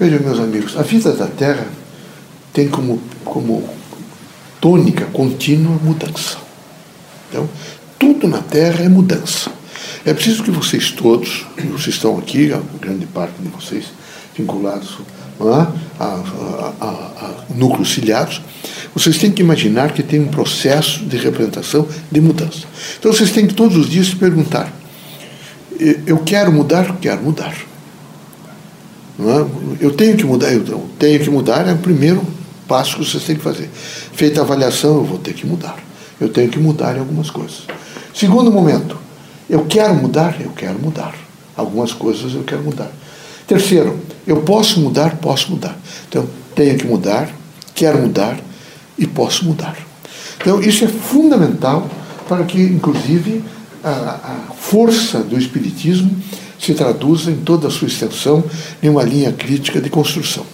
Vejam, meus amigos, a vida da Terra tem como, como tônica contínua mudança. Então, tudo na Terra é mudança. É preciso que vocês todos, vocês estão aqui, a grande parte de vocês vinculados a, a, a, a núcleos ciliados, vocês têm que imaginar que tem um processo de representação de mudança. Então vocês têm que todos os dias se perguntar: eu quero mudar? Quero mudar. É? Eu tenho que mudar, eu tenho que mudar é o primeiro passo que vocês têm que fazer. Feita a avaliação, eu vou ter que mudar. Eu tenho que mudar em algumas coisas. Segundo momento, eu quero mudar? Eu quero mudar. Algumas coisas eu quero mudar. Terceiro, eu posso mudar? Posso mudar. Então, tenho que mudar, quero mudar e posso mudar. Então, isso é fundamental para que, inclusive, a, a força do Espiritismo se traduza em toda a sua extensão em uma linha crítica de construção.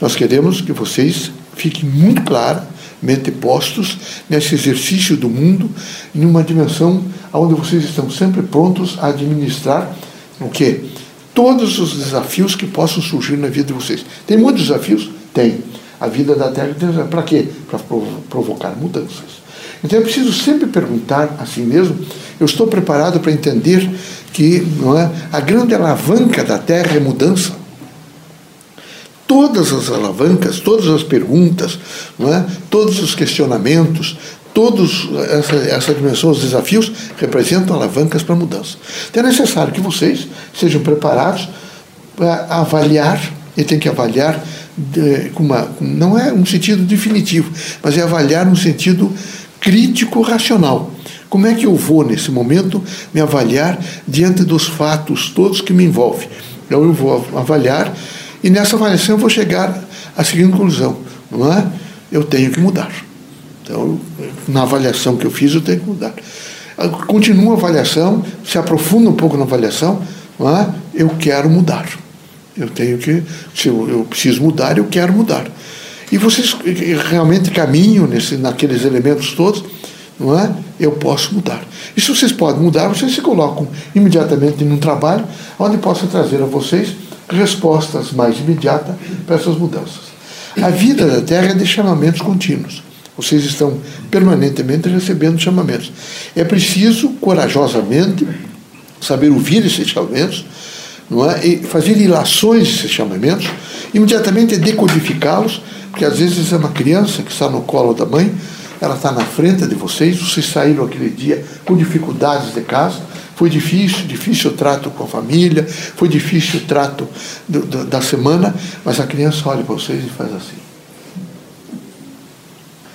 Nós queremos que vocês fiquem muito claramente postos nesse exercício do mundo, em uma dimensão onde vocês estão sempre prontos a administrar o quê? Todos os desafios que possam surgir na vida de vocês. Tem muitos desafios? Tem. A vida da Terra para quê? Para provocar mudanças. Então é preciso sempre perguntar a si mesmo: eu estou preparado para entender que não é, a grande alavanca da Terra é mudança? Todas as alavancas, todas as perguntas, não é, todos os questionamentos, todos essa, essa dimensão, os desafios representam alavancas para mudança. Então é necessário que vocês sejam preparados para avaliar, e tem que avaliar de, com uma, não é um sentido definitivo, mas é avaliar no sentido crítico racional. Como é que eu vou, nesse momento, me avaliar diante dos fatos todos que me envolvem? Então, eu vou avaliar e nessa avaliação eu vou chegar à seguinte conclusão: não é? Eu tenho que mudar. Então, na avaliação que eu fiz, eu tenho que mudar. Continua a avaliação, se aprofunda um pouco na avaliação, não é? eu quero mudar. Eu tenho que, se eu, eu preciso mudar, eu quero mudar. E vocês realmente caminham nesse, naqueles elementos todos, não é? Eu posso mudar. E se vocês podem mudar, vocês se colocam imediatamente num trabalho onde possa trazer a vocês respostas mais imediatas para essas mudanças. A vida da Terra é de chamamentos contínuos. Vocês estão permanentemente recebendo chamamentos. É preciso, corajosamente, saber ouvir esses chamamentos, não é? e fazer ilações desses chamamentos, imediatamente decodificá-los porque às vezes é uma criança que está no colo da mãe, ela está na frente de vocês, vocês saíram aquele dia com dificuldades de casa, foi difícil, difícil o trato com a família, foi difícil o trato do, do, da semana, mas a criança olha para vocês e faz assim.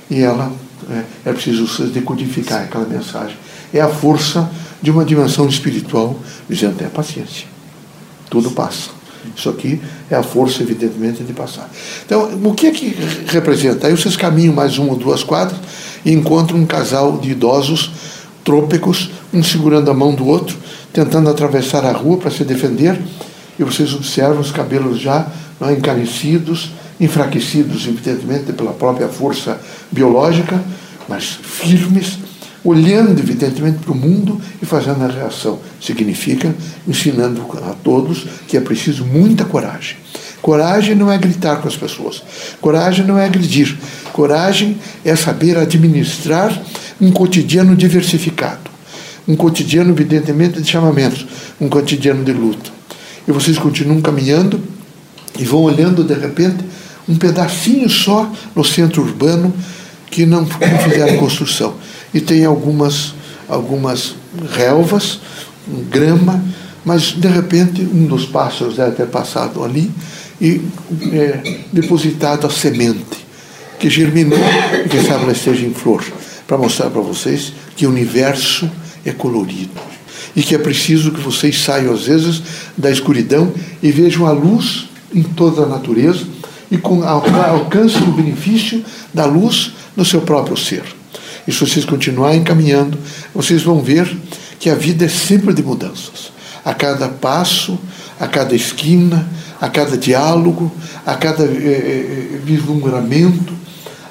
E ela, é, é preciso decodificar aquela mensagem. É a força de uma dimensão espiritual dizendo: é paciência, tudo passa. Isso aqui é a força, evidentemente, de passar. Então, o que é que representa? Aí vocês caminham mais uma ou duas quadras e encontram um casal de idosos trôpicos, um segurando a mão do outro, tentando atravessar a rua para se defender, e vocês observam os cabelos já é, encarecidos, enfraquecidos, evidentemente, pela própria força biológica, mas firmes olhando evidentemente para o mundo e fazendo a reação. Significa ensinando a todos que é preciso muita coragem. Coragem não é gritar com as pessoas. Coragem não é agredir. Coragem é saber administrar um cotidiano diversificado. Um cotidiano, evidentemente, de chamamentos. Um cotidiano de luta. E vocês continuam caminhando e vão olhando, de repente, um pedacinho só no centro urbano que não, não fizeram construção e tem algumas, algumas relvas, grama, mas de repente um dos pássaros deve ter passado ali e é, depositado a semente, que germinou e quem sabe ela esteja em flor, para mostrar para vocês que o universo é colorido e que é preciso que vocês saiam às vezes da escuridão e vejam a luz em toda a natureza e com, alcancem o benefício da luz no seu próprio ser. E se vocês continuarem caminhando, vocês vão ver que a vida é sempre de mudanças. A cada passo, a cada esquina, a cada diálogo, a cada eh, eh, vislumbramento,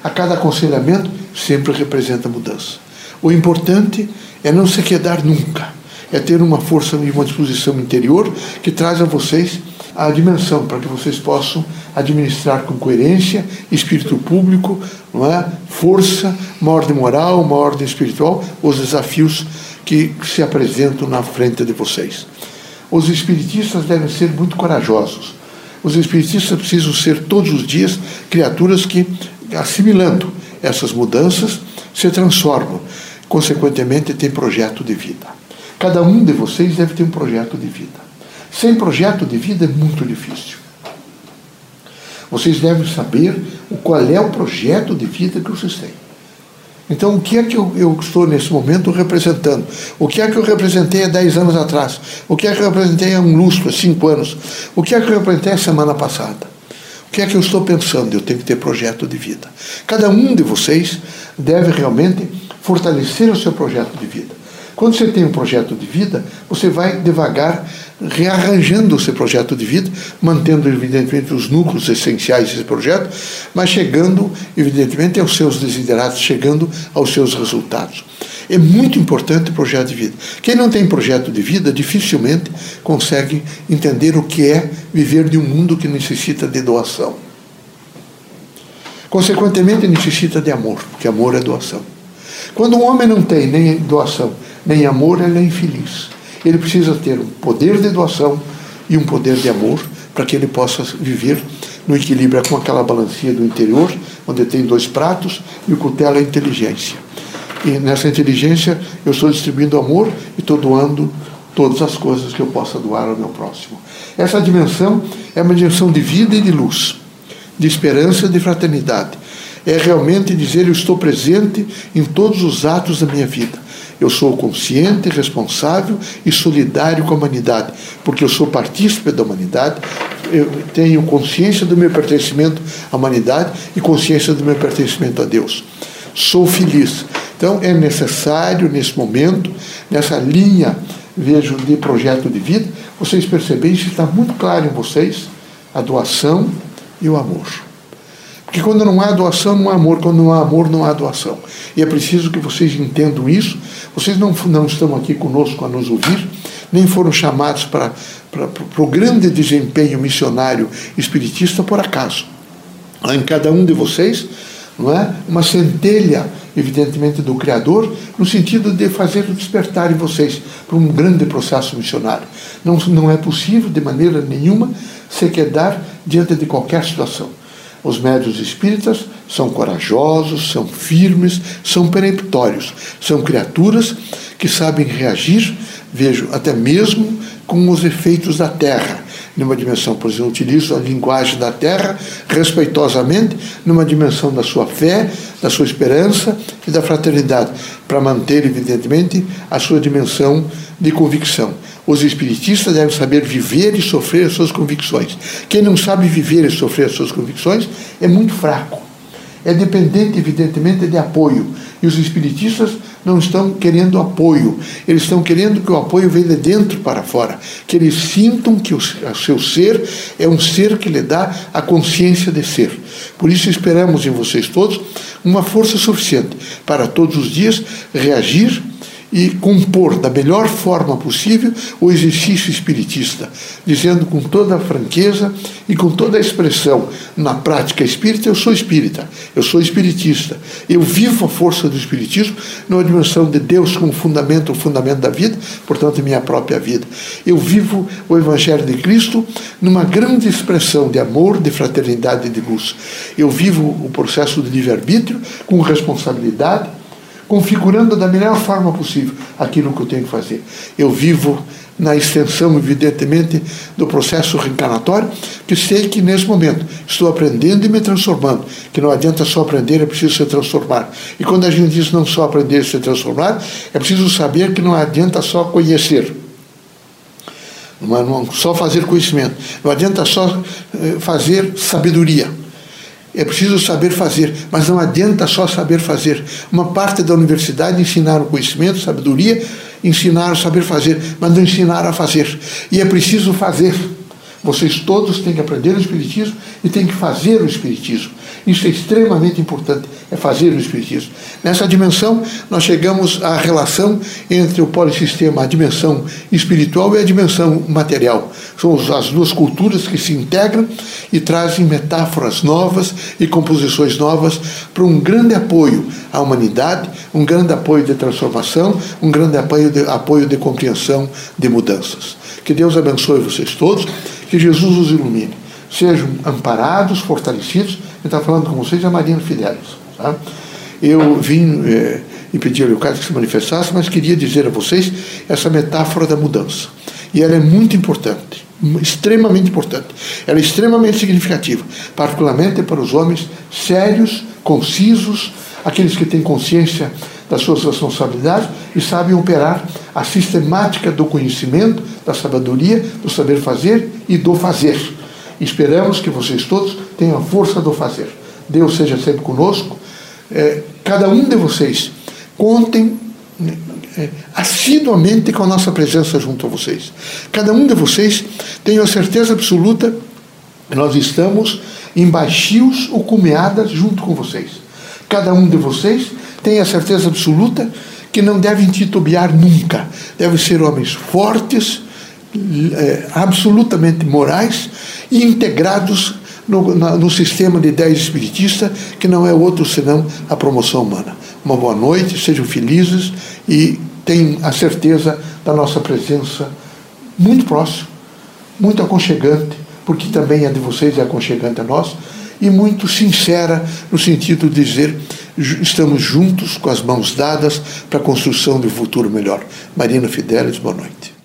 a cada aconselhamento, sempre representa mudança. O importante é não se quedar nunca. É ter uma força e uma disposição interior que traz a vocês a dimensão para que vocês possam administrar com coerência, espírito público, não é? força, uma ordem moral, uma ordem espiritual, os desafios que se apresentam na frente de vocês. Os espiritistas devem ser muito corajosos. Os espiritistas precisam ser todos os dias criaturas que, assimilando essas mudanças, se transformam. Consequentemente, têm projeto de vida. Cada um de vocês deve ter um projeto de vida. Sem projeto de vida é muito difícil. Vocês devem saber qual é o projeto de vida que vocês têm. Então, o que é que eu, eu, estou nesse momento representando? O que é que eu representei há 10 anos atrás? O que é que eu representei há um lustro, há 5 anos? O que é que eu representei a semana passada? O que é que eu estou pensando? Eu tenho que ter projeto de vida. Cada um de vocês deve realmente fortalecer o seu projeto de vida. Quando você tem um projeto de vida, você vai devagar rearranjando o seu projeto de vida, mantendo, evidentemente, os núcleos essenciais desse projeto, mas chegando, evidentemente, aos seus desiderados, chegando aos seus resultados. É muito importante o projeto de vida. Quem não tem projeto de vida dificilmente consegue entender o que é viver de um mundo que necessita de doação. Consequentemente, necessita de amor, porque amor é doação. Quando um homem não tem nem doação, nem amor, ele é infeliz. Ele precisa ter um poder de doação e um poder de amor para que ele possa viver no equilíbrio com aquela balancinha do interior, onde tem dois pratos e o cutelo é inteligência. E nessa inteligência eu estou distribuindo amor e estou doando todas as coisas que eu possa doar ao meu próximo. Essa dimensão é uma dimensão de vida e de luz, de esperança e de fraternidade. É realmente dizer eu estou presente em todos os atos da minha vida eu sou consciente, responsável e solidário com a humanidade, porque eu sou partícipe da humanidade, eu tenho consciência do meu pertencimento à humanidade e consciência do meu pertencimento a Deus. Sou feliz. Então é necessário, nesse momento, nessa linha, vejo, de projeto de vida, vocês perceberem se está muito claro em vocês a doação e o amor. Porque quando não há doação, não há amor. Quando não há amor, não há doação. E é preciso que vocês entendam isso. Vocês não, não estão aqui conosco a nos ouvir, nem foram chamados para, para, para o grande desempenho missionário espiritista por acaso. Há em cada um de vocês não é? uma centelha, evidentemente, do Criador, no sentido de fazer despertar em vocês para um grande processo missionário. Não, não é possível, de maneira nenhuma, se quedar diante de qualquer situação. Os médios espíritas são corajosos, são firmes, são peremptórios, são criaturas que sabem reagir, vejo, até mesmo com os efeitos da terra. Numa dimensão, por exemplo, utilizo a linguagem da terra respeitosamente, numa dimensão da sua fé, da sua esperança e da fraternidade, para manter, evidentemente, a sua dimensão de convicção. Os espiritistas devem saber viver e sofrer as suas convicções. Quem não sabe viver e sofrer as suas convicções é muito fraco. É dependente, evidentemente, de apoio. E os espiritistas não estão querendo apoio, eles estão querendo que o apoio venha de dentro para fora, que eles sintam que o seu ser é um ser que lhe dá a consciência de ser. Por isso esperamos em vocês todos uma força suficiente para todos os dias reagir e compor da melhor forma possível o exercício espiritista, dizendo com toda a franqueza e com toda a expressão, na prática espírita, eu sou espírita, eu sou espiritista, eu vivo a força do espiritismo numa dimensão de Deus como fundamento, o fundamento da vida, portanto, minha própria vida. Eu vivo o Evangelho de Cristo numa grande expressão de amor, de fraternidade e de luz. Eu vivo o processo de livre-arbítrio com responsabilidade, configurando da melhor forma possível aquilo que eu tenho que fazer. Eu vivo na extensão, evidentemente, do processo reencarnatório, que sei que nesse momento estou aprendendo e me transformando, que não adianta só aprender, é preciso se transformar. E quando a gente diz não só aprender e se transformar, é preciso saber que não adianta só conhecer. Não, não só fazer conhecimento, não adianta só eh, fazer sabedoria. É preciso saber fazer, mas não adianta só saber fazer. Uma parte da universidade ensinar o conhecimento, sabedoria, ensinar a saber fazer, mas não ensinar a fazer. E é preciso fazer. Vocês todos têm que aprender o Espiritismo e têm que fazer o Espiritismo. Isso é extremamente importante, é fazer o Espiritismo. Nessa dimensão, nós chegamos à relação entre o polissistema, a dimensão espiritual e a dimensão material. São as duas culturas que se integram e trazem metáforas novas e composições novas para um grande apoio à humanidade, um grande apoio de transformação, um grande apoio de, apoio de compreensão de mudanças. Que Deus abençoe vocês todos, que Jesus os ilumine. Sejam amparados, fortalecidos. Está falando com vocês, é Marina Fidelis. Tá? Eu vim é, e pedi ao Leocádio que se manifestasse, mas queria dizer a vocês essa metáfora da mudança. E ela é muito importante, extremamente importante. Ela é extremamente significativa, particularmente para os homens sérios, concisos, aqueles que têm consciência das suas responsabilidades e sabem operar a sistemática do conhecimento, da sabedoria, do saber fazer e do fazer. Esperamos que vocês todos tenham a força do fazer. Deus seja sempre conosco. É, cada um de vocês contem é, assiduamente com a nossa presença junto a vocês. Cada um de vocês tenha a certeza absoluta que nós estamos em baixios ou cumeadas junto com vocês. Cada um de vocês tenha certeza absoluta que não devem titubear nunca. Devem ser homens fortes, é, absolutamente morais e integrados no, na, no sistema de ideia espiritista, que não é outro senão a promoção humana. Uma boa noite, sejam felizes e tenham a certeza da nossa presença muito próxima, muito aconchegante, porque também é de vocês é aconchegante a nós, e muito sincera no sentido de dizer estamos juntos com as mãos dadas para a construção de um futuro melhor. Marina Fidelis, boa noite.